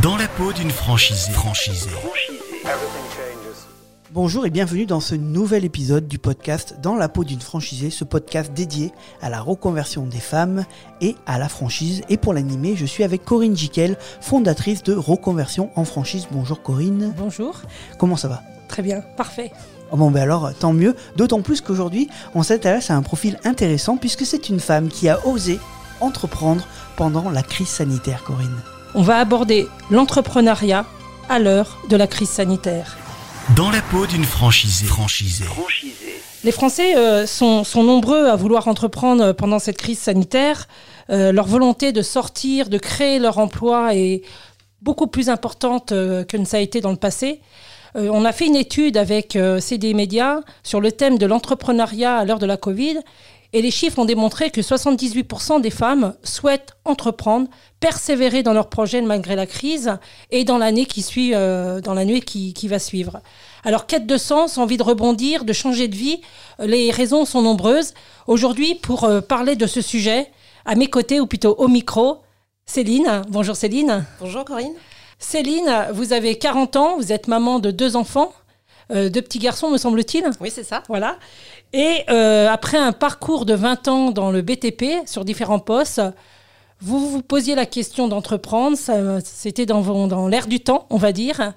Dans la peau d'une franchisée. Franchisée. Bonjour et bienvenue dans ce nouvel épisode du podcast Dans la peau d'une franchisée, ce podcast dédié à la reconversion des femmes et à la franchise. Et pour l'animer, je suis avec Corinne Jiquel, fondatrice de Reconversion en franchise. Bonjour Corinne. Bonjour. Comment ça va? Très bien, parfait. Oh bon, ben alors, tant mieux. D'autant plus qu'aujourd'hui, on s'intéresse à un profil intéressant puisque c'est une femme qui a osé entreprendre pendant la crise sanitaire, Corinne. On va aborder l'entrepreneuriat à l'heure de la crise sanitaire. Dans la peau d'une franchisée. Franchisée. Les Français euh, sont, sont nombreux à vouloir entreprendre pendant cette crise sanitaire. Euh, leur volonté de sortir, de créer leur emploi est beaucoup plus importante euh, que ne ça a été dans le passé. Euh, on a fait une étude avec euh, CD Media sur le thème de l'entrepreneuriat à l'heure de la Covid. Et les chiffres ont démontré que 78% des femmes souhaitent entreprendre, persévérer dans leur projet malgré la crise et dans l'année qui suit, euh, dans l'année qui, qui va suivre. Alors, quête de sens, envie de rebondir, de changer de vie, euh, les raisons sont nombreuses. Aujourd'hui, pour euh, parler de ce sujet, à mes côtés, ou plutôt au micro, Céline. Bonjour Céline. Bonjour Corinne. Céline, vous avez 40 ans, vous êtes maman de deux enfants, euh, deux petits garçons, me semble-t-il. Oui, c'est ça. Voilà. Et euh, après un parcours de 20 ans dans le BTP, sur différents postes, vous vous posiez la question d'entreprendre, c'était dans, dans l'air du temps, on va dire,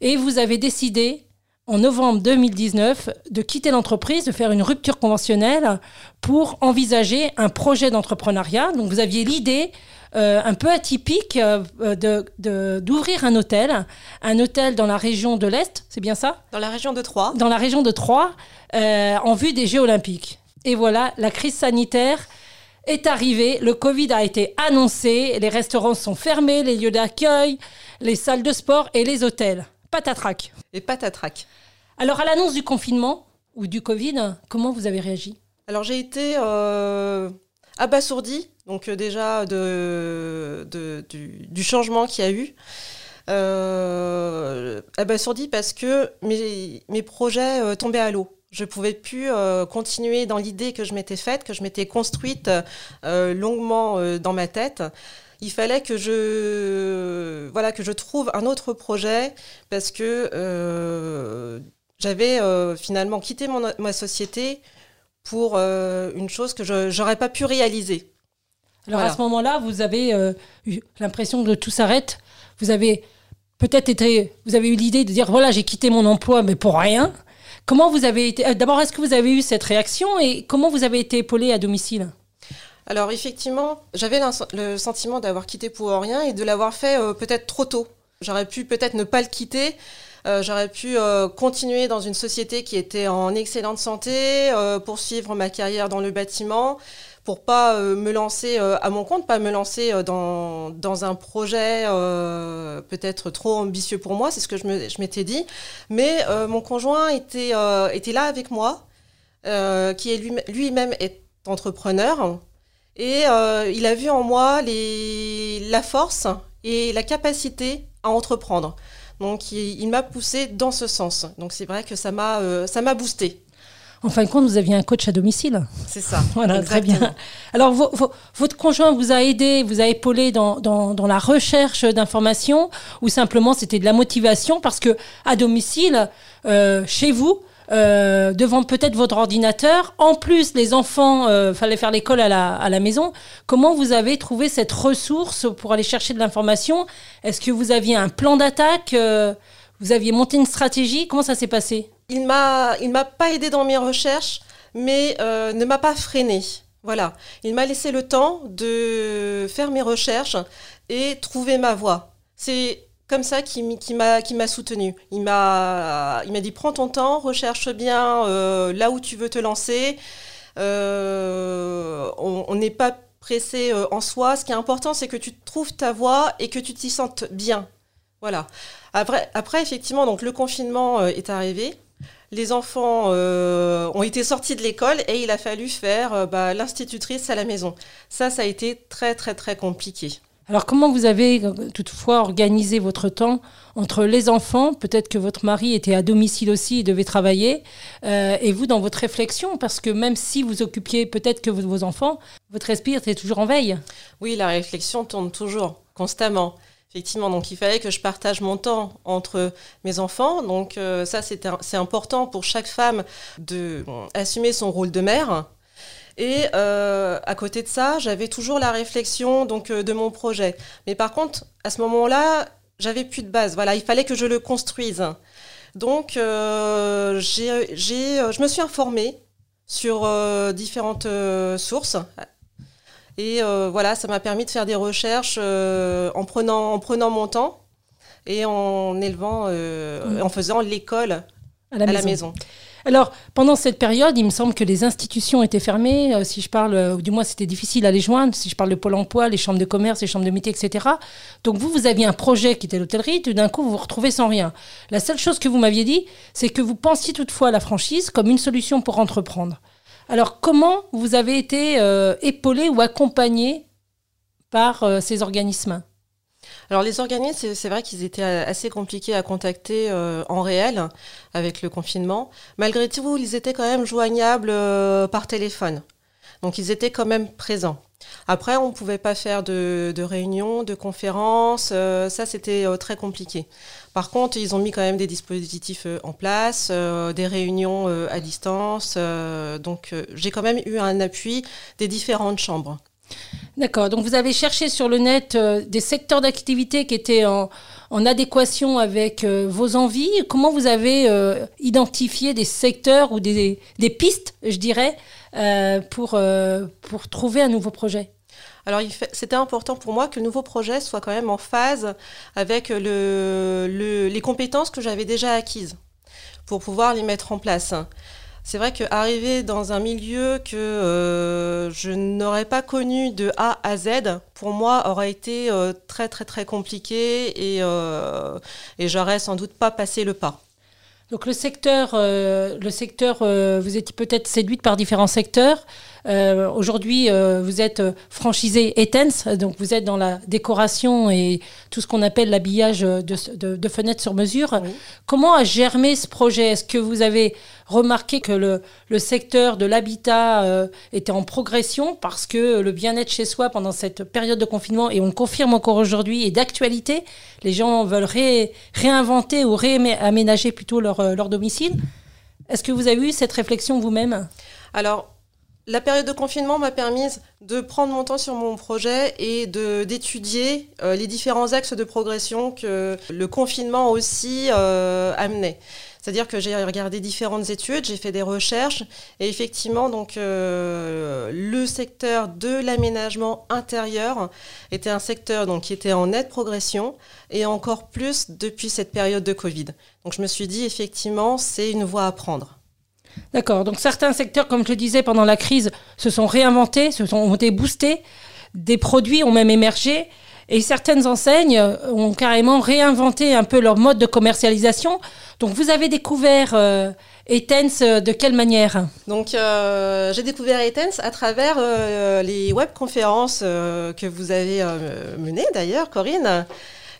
et vous avez décidé, en novembre 2019, de quitter l'entreprise, de faire une rupture conventionnelle pour envisager un projet d'entrepreneuriat. Donc vous aviez l'idée euh, un peu atypique euh, de, de- d'ouvrir un hôtel, un hôtel dans la région de l'Est, c'est bien ça? Dans la région de Troyes. dans la région de Troyes euh, en vue des Jeux Olympiques. Et voilà, la crise sanitaire est arrivée, le Covid a été annoncé, les restaurants sont fermés, les lieux d'accueil, les salles de sport et les hôtels. Patatrac. Et patatrac. Alors à l'annonce du confinement ou du Covid, comment vous avez réagi? Alors j'ai été euh, abasourdie, donc euh, déjà du, changement qu'il y a eu. Euh, abasourdie parce que mes, projets euh, tombaient à l'eau. Je pouvais plus euh, continuer dans l'idée que je m'étais faite, que je m'étais construite longuement dans ma tête. Il fallait que je, voilà, que je trouve un autre projet parce que j'avais finalement quitté ma société pour une chose que je n'aurais pas pu réaliser. Alors Voilà. à ce moment-là, vous avez euh, eu l'impression que tout s'arrête. Vous avez peut-être été, vous avez eu l'idée de dire voilà, j'ai quitté mon emploi, mais pour rien. Comment vous avez été euh, D'abord, est-ce que vous avez eu cette réaction et comment vous avez été épaulé à domicile? Alors effectivement, j'avais le sentiment d'avoir quitté pour rien et de l'avoir fait euh, peut-être trop tôt. J'aurais pu peut-être ne pas le quitter. euh, J'aurais pu euh, continuer dans une société qui était en excellente santé, euh, poursuivre ma carrière dans le bâtiment, pour pas euh, me lancer euh, à mon compte, pas me lancer euh, dans, dans un projet peut-être trop ambitieux pour moi, c'est ce que je m'étais dit. Mais mon conjoint était, était là avec moi, qui est lui- lui-même est entrepreneur. Et il a vu en moi les, la force et la capacité à entreprendre. Donc il, m'a poussé dans ce sens. Donc c'est vrai que ça m'a ça m'a boosté. En fin de compte, vous aviez un coach à domicile. C'est ça. Voilà, très bien. Alors, vo- vo- votre conjoint vous a aidé, vous a épaulé dans, dans, dans la recherche d'informations ou simplement c'était de la motivation? Parce que à domicile, euh, chez vous, euh, devant peut-être votre ordinateur, en plus les enfants, euh, fallait faire l'école à la, à la maison. Comment vous avez trouvé cette ressource pour aller chercher de l'information? Est-ce que vous aviez un plan d'attaque euh, Vous aviez monté une stratégie? Comment ça s'est passé? Il m'a m'a pas aidé dans mes recherches, mais euh, ne m'a pas freiné. Voilà. Il m'a laissé le temps de faire mes recherches et trouver ma voie. C'est comme ça qu'il m'a qu'il m'a soutenu. Il m'a dit prends ton temps, recherche bien euh, là où tu veux te lancer. Euh, on n'est pas pressé en soi. Ce qui est important, c'est que tu trouves ta voie et que tu t'y sentes bien. Voilà. Après, après effectivement, donc le confinement est arrivé. Les enfants euh, ont été sortis de l'école et il a fallu faire euh, bah, l'institutrice à la maison. Ça, ça a été très très très compliqué. Alors comment vous avez euh, toutefois organisé votre temps entre les enfants, peut-être que votre mari était à domicile aussi et devait travailler, euh, et vous dans votre réflexion, parce que même si vous occupiez peut-être que vos vos enfants, votre esprit était toujours en veille. Oui, la réflexion tourne toujours, constamment. Effectivement, donc il fallait que je partage mon temps entre mes enfants. Donc euh, ça, c'est important pour chaque femme de assumer son rôle de mère. Et euh, à côté de ça, j'avais toujours la réflexion donc de mon projet. Mais par contre, à ce moment-là, j'avais plus de base. Voilà, il fallait que je le construise. Donc, euh, je me suis informée sur différentes sources et euh, voilà, ça m'a permis de faire des recherches euh, en, prenant, en prenant mon temps et en élevant, euh, en faisant l'école à, la, maison. Alors, pendant cette période, il me semble que les institutions étaient fermées. si je parle, du moins, c'était difficile à les joindre. Si je parle de Pôle emploi, les chambres de commerce, les chambres de métier, etc. Donc, vous, vous aviez un projet qui était l'hôtellerie. Tout d'un coup, vous vous retrouvez sans rien. La seule chose que vous m'aviez dit, c'est que vous pensiez toutefois à la franchise comme une solution pour entreprendre. Alors, comment vous avez été euh, épaulé ou accompagné par euh, ces organismes? Alors les organismes, c'est vrai qu'ils étaient assez compliqués à contacter euh, en réel avec le confinement. Malgré tout, ils étaient quand même joignables par téléphone. Donc ils étaient quand même présents. Après, on ne pouvait pas faire de, réunions, de conférences, euh, ça c'était euh, très compliqué. Par contre, ils ont mis quand même des dispositifs euh, en place, des réunions à distance, donc j'ai quand même eu un appui des différentes chambres. D'accord, donc vous avez cherché sur le net des secteurs d'activité qui étaient en, adéquation avec vos envies. Comment vous avez identifié des secteurs ou des pistes, je dirais, pour, euh, pour trouver un nouveau projet alors, c'était important pour moi que le nouveau projet soit quand même en phase avec le, les compétences que j'avais déjà acquises pour pouvoir les mettre en place. C'est vrai qu'arriver dans un milieu que euh, je n'aurais pas connu de A à Z, pour moi, aurait été très très très compliqué et, et j'aurais sans doute pas passé le pas. Donc le secteur, euh, le secteur, euh, vous étiez peut-être séduite par différents secteurs. Euh, aujourd'hui, vous êtes franchisé Etens, donc vous êtes dans la décoration et tout ce qu'on appelle l'habillage de, fenêtres sur mesure. Comment a germé ce projet? Est-ce que vous avez remarqué que le, le secteur de l'habitat était en progression? Parce que le bien-être chez soi pendant cette période de confinement, et on le confirme encore aujourd'hui, est d'actualité. Les gens veulent réinventer ou réaménager plutôt leur euh, leur, domicile. Est-ce que vous avez eu cette réflexion vous-même? Alors, la période de confinement m'a permis de prendre mon temps sur mon projet et d'étudier euh, les différents axes de progression que le confinement aussi euh, amenait. C'est-à-dire que j'ai regardé différentes études, j'ai fait des recherches et effectivement donc le secteur de l'aménagement intérieur était un secteur donc qui était en nette progression et encore plus depuis cette période de Covid. Donc je me suis dit, effectivement, c'est une voie à prendre. D'accord. Donc certains secteurs, comme je le disais pendant la crise, se sont réinventés, se sont, ont été boostés. Des produits ont même émergé. Et certaines enseignes ont carrément réinventé un peu leur mode de commercialisation. Donc vous avez découvert euh, Etens euh, de quelle manière? Donc euh, j'ai découvert Etens à travers euh, les webconférences que vous avez menées d'ailleurs, Corinne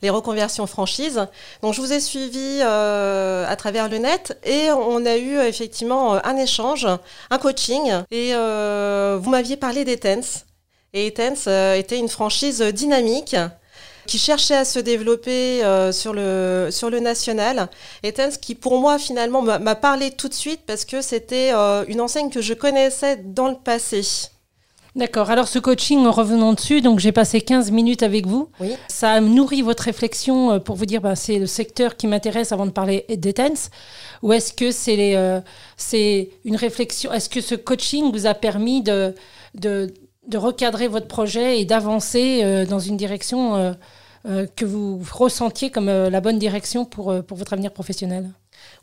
les reconversions franchises. Donc je vous ai suivi euh, à travers le net et on a eu effectivement un échange, un coaching et euh, vous m'aviez parlé d'Etens. Et Etens euh, était une franchise dynamique qui cherchait à se développer sur, le, sur le national. Etens qui pour moi finalement m'a parlé tout de suite parce que c'était une enseigne que je connaissais dans le passé. D'accord. Alors ce coaching, revenons dessus. Donc j'ai passé 15 minutes avec vous. Oui. Ça a nourri votre réflexion euh, pour vous dire, bah, c'est le secteur qui m'intéresse avant de parler d'Etens. Ou est-ce que c'est euh, une réflexion Est-ce que ce coaching vous a permis de, de, de recadrer votre projet et d'avancer euh, dans une direction que vous ressentiez comme la bonne direction pour, pour votre avenir professionnel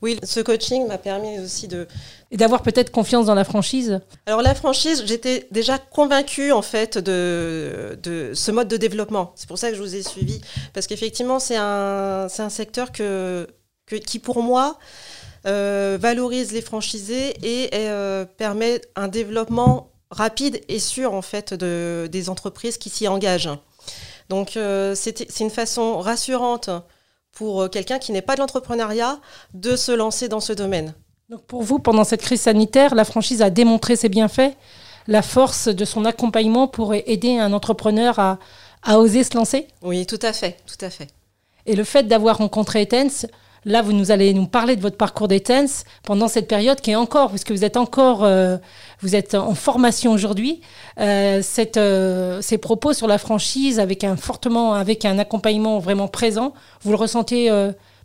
oui, ce coaching m'a permis aussi de... Et d'avoir peut-être confiance dans la franchise Alors la franchise, j'étais déjà convaincue en fait de, de ce mode de développement. C'est pour ça que je vous ai suivi. Parce qu'effectivement, c'est un, un secteur que, qui pour moi euh, valorise les franchisés et euh, permet un développement rapide et sûr en fait de, des entreprises qui s'y engagent. Donc euh, c'est une façon rassurante pour euh, quelqu'un qui n'est pas de l'entrepreneuriat de se lancer dans ce domaine. Donc pour vous, pendant cette crise sanitaire, la franchise a démontré ses bienfaits, la force de son accompagnement pour aider un entrepreneur à, a osé se lancer? Oui, tout à fait, tout à fait. Et le fait d'avoir rencontré Etens, là, vous nous allez nous parler de votre parcours d'Etens pendant cette période qui est encore, puisque vous êtes encore, euh, vous êtes en formation aujourd'hui. Euh, euh, ces propos sur la franchise avec un fortement, avec un accompagnement vraiment présent, vous le ressentez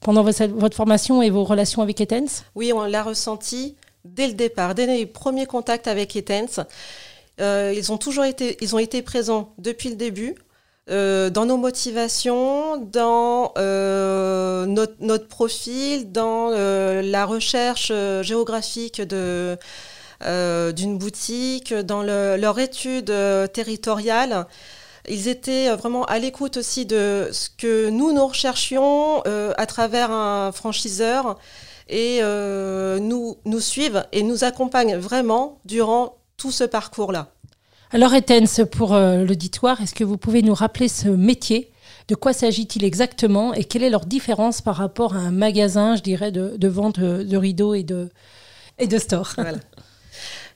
pendant votre, formation et vos relations avec Etens? Oui, on l'a ressenti dès le départ, dès les premiers contacts avec Etens. Ils ont toujours été, ils ont été présents depuis le début. Euh, dans nos motivations, dans euh, notre, profil, dans euh, la recherche géographique d'une boutique, dans le- leur étude territoriale. Ils étaient vraiment à l'écoute aussi de ce que nous, nous recherchions à travers un franchiseur et nous suivent et nous accompagnent vraiment durant tout ce parcours-là. Alors Etens, pour euh, l'auditoire, est-ce que vous pouvez nous rappeler ce métier? De quoi s'agit-il exactement? Et quelle est leur différence par rapport à un magasin, je dirais, de, vente de, de rideaux et de, et stores?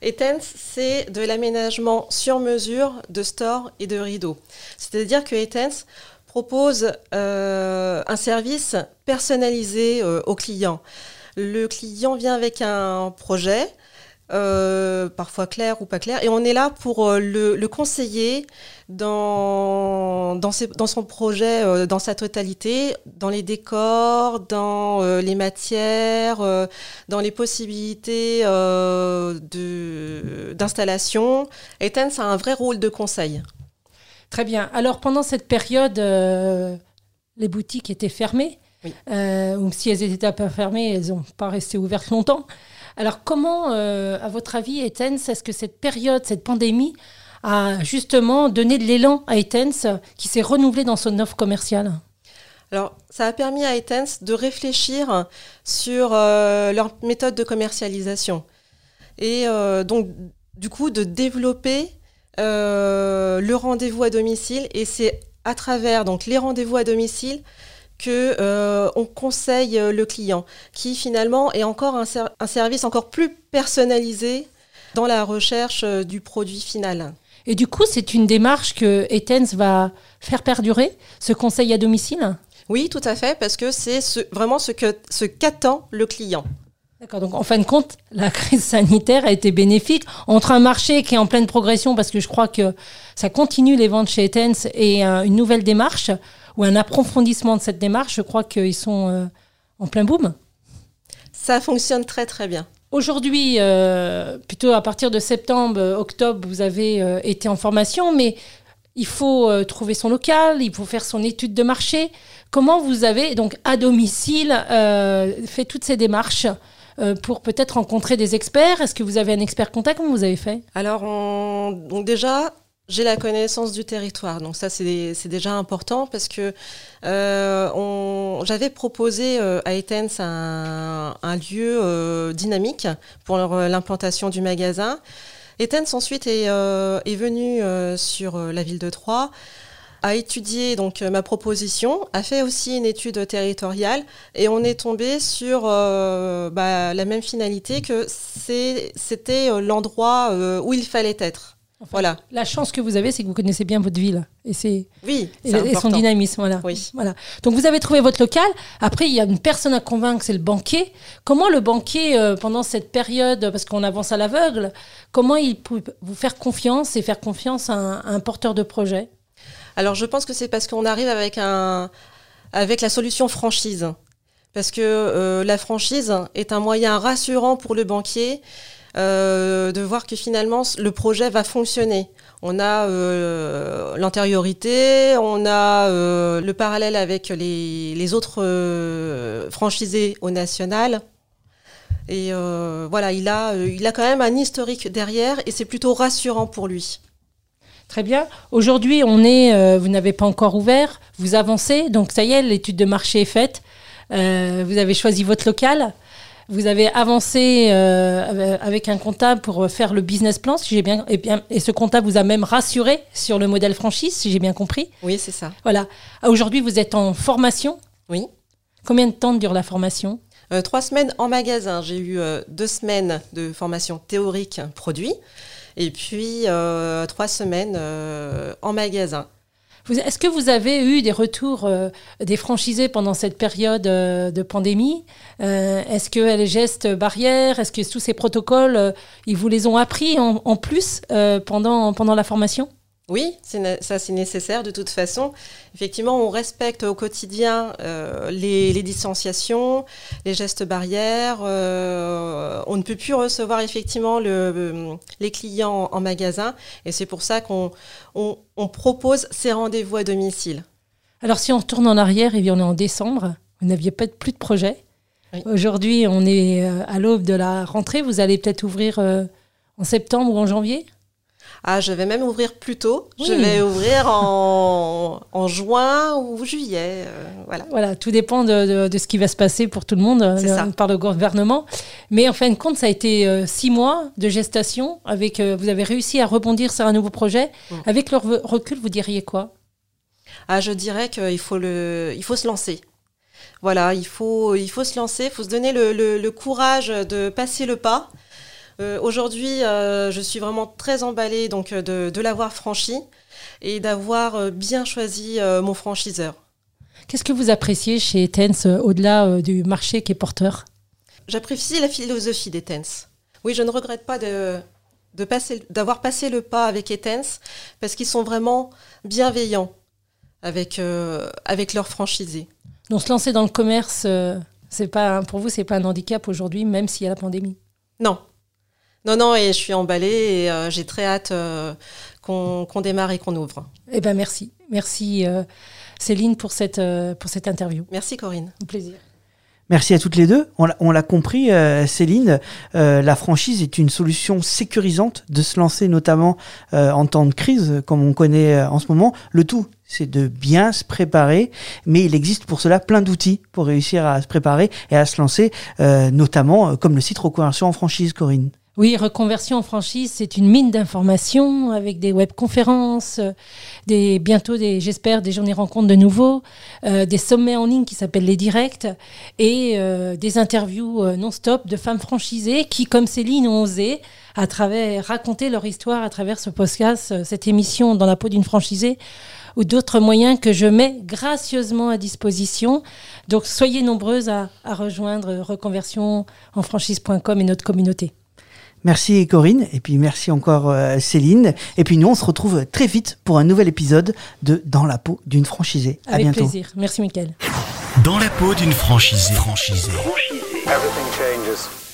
Etens, c'est de l'aménagement sur mesure de stores et de rideaux. C'est-à-dire que Etens propose euh, un service personnalisé euh, au client. Le client vient avec un projet, euh, parfois clair ou pas clair, et on est là pour euh, le, le conseiller dans, dans, ses- dans son projet, euh, dans sa totalité, dans les décors, dans les matières, dans les possibilités d'installation. Etens a un vrai rôle de conseil. Très bien. Alors pendant cette période, les boutiques étaient fermées. Oui. Ou si elles étaient pas fermées, elles n'ont pas resté ouvertes longtemps. Alors comment, euh, à votre avis, Etens, est-ce que cette période, cette pandémie, a justement donné de l'élan à Etens qui s'est renouvelé dans son offre commerciale? Alors, ça a permis à Etens de réfléchir sur euh, leur méthode de commercialisation. Et euh, donc du coup de développer euh, le rendez-vous à domicile. Et c'est à travers donc les rendez-vous à domicile que euh, on conseille euh, le client qui finalement est encore un, ser- un service encore plus personnalisé dans la recherche euh, du produit final. Et du coup, c'est une démarche que Etens va faire perdurer, ce conseil à domicile? Oui, tout à fait, parce que c'est ce- vraiment ce qu'attend le client. D'accord, donc en fin de compte, la crise sanitaire a été bénéfique entre un marché qui est en pleine progression, parce que je crois que ça continue les ventes chez Etens, et une nouvelle démarche, ou un approfondissement de cette démarche, je crois qu'ils sont euh, en plein boom. Ça fonctionne très très bien. Aujourd'hui, euh, plutôt à partir de septembre, euh, octobre, vous avez euh, été en formation, mais il faut euh, trouver son local, il faut faire son étude de marché. Comment vous avez, donc à domicile, fait toutes ces démarches pour peut-être rencontrer des experts? Est-ce que vous avez un expert contact? Comment vous avez fait? Alors, on- donc déjà, j'ai la connaissance du territoire. Donc ça, c'est déjà important parce que euh, j'avais proposé euh, à Etens un, un lieu euh, dynamique pour leur- l'implantation du magasin. Etens ensuite est, euh, est venu euh, sur euh, la ville de Troyes a étudié donc euh, ma proposition, a fait aussi une étude territoriale et on est tombé sur euh, bah, la même finalité que c'était euh, l'endroit euh, où il fallait être. Enfin, Voilà. La chance que vous avez, c'est que vous connaissez bien votre ville et, c'est, Oui, et, son dynamisme. Voilà. Oui. Voilà. Donc vous avez trouvé votre local. Après, il y a une personne à convaincre, c'est le banquier. Comment le banquier, euh, pendant cette période, parce qu'on avance à l'aveugle, comment il peut vous faire confiance et faire confiance à un, à un porteur de projet? Alors je pense que c'est parce qu'on arrive avec un avec la solution franchise. Parce que euh, la franchise est un moyen rassurant pour le banquier euh, de voir que finalement le projet va fonctionner. On a euh, l'antériorité, on a euh, le parallèle avec les, autres euh, franchisés au national. Et voilà, il a, il a quand même un historique derrière et c'est plutôt rassurant pour lui. Très bien. Aujourd'hui, on est, vous n'avez pas encore ouvert, vous avancez, donc ça y est, l'étude de marché est faite. Vous avez choisi votre local. Vous avez avancé euh, avec un comptable pour faire le business plan, si j'ai bien, et bien, et ce comptable vous a même rassuré sur le modèle franchise, si j'ai bien compris. Oui, c'est ça. Voilà. Aujourd'hui, vous êtes en formation. Oui. Combien de temps dure la formation? Euh, trois semaines en magasin. J'ai eu euh, deux semaines de formation théorique produit et puis trois semaines en magasin. Est-ce que vous avez eu des retours euh, des franchisés pendant cette période euh, de pandémie? Euh, Est-ce que les gestes barrières, est-ce que tous ces protocoles, ils vous les ont appris en, en plus pendant, pendant la formation? Oui, ça c'est nécessaire de toute façon. Effectivement, on respecte au quotidien euh, les, distanciations, les gestes barrières. Euh, on ne peut plus recevoir effectivement le, les clients en magasin et c'est pour ça qu'on on, propose ces rendez-vous à domicile. Alors si on retourne en arrière et on est en décembre, vous n'aviez pas plus de projet. Aujourd'hui, on est euh, à l'aube de la rentrée. Vous allez peut-être ouvrir en septembre ou en janvier? Ah, je vais même ouvrir plus tôt. Je vais ouvrir en, en juin ou juillet. Euh, voilà. Voilà, tout dépend de, de, ce qui va se passer pour tout le monde euh, par le gouvernement. Mais en fin de compte, ça a été euh, six mois de gestation. Avec, vous avez réussi à rebondir sur un nouveau projet. Mm. Avec le recul, vous diriez quoi? Ah, Je dirais qu'il faut, le, il faut se lancer. Voilà, il faut, il faut se lancer, il faut se donner le, le, le courage de passer le pas. Euh, aujourd'hui, euh, je suis vraiment très emballée donc, euh, de, l'avoir franchi et d'avoir bien choisi mon franchiseur. Qu'est-ce que vous appréciez chez Tense au-delà du marché qui est porteur? J'apprécie la philosophie des Tense. Oui, je ne regrette pas de, d'avoir passé le pas avec Etens parce qu'ils sont vraiment bienveillants avec, avec leurs franchisés. Donc se lancer dans le commerce, c'est pas pour vous, c'est pas un handicap aujourd'hui, même s'il y a la pandémie? Non, non, non, et je suis emballée et euh, j'ai très hâte euh, qu'on démarre et qu'on ouvre. Eh ben merci. Merci euh, Céline pour cette, pour cette interview. Merci Corinne. Au plaisir. Merci à toutes les deux. On l'a compris, Céline, la franchise est une solution sécurisante de se lancer notamment en temps de crise, comme on connaît en ce moment. Le tout, c'est de bien se préparer, mais il existe pour cela plein d'outils pour réussir à se préparer et à se lancer, notamment comme le site Reconversion en franchise, Corinne. Oui, reconversion en franchise, c'est une mine d'informations avec des webconférences, euh, des, bientôt, des, j'espère, des journées rencontres de nouveau, euh, des sommets en ligne qui s'appellent les directs et euh, des interviews non-stop de femmes franchisées qui, comme Céline, ont osé à travers raconter leur histoire à travers ce podcast, cette émission dans la peau d'une franchisée ou d'autres moyens que je mets gracieusement à disposition. Donc soyez nombreuses à, à rejoindre reconversion en franchise.com et notre communauté. Merci Corinne, et puis merci encore euh, Céline. Et puis nous, on se retrouve très vite pour un nouvel épisode de Dans la peau d'une franchisée. À Avec plaisir. Merci Mickaël. Dans la peau d'une franchisée. franchisée. franchisée.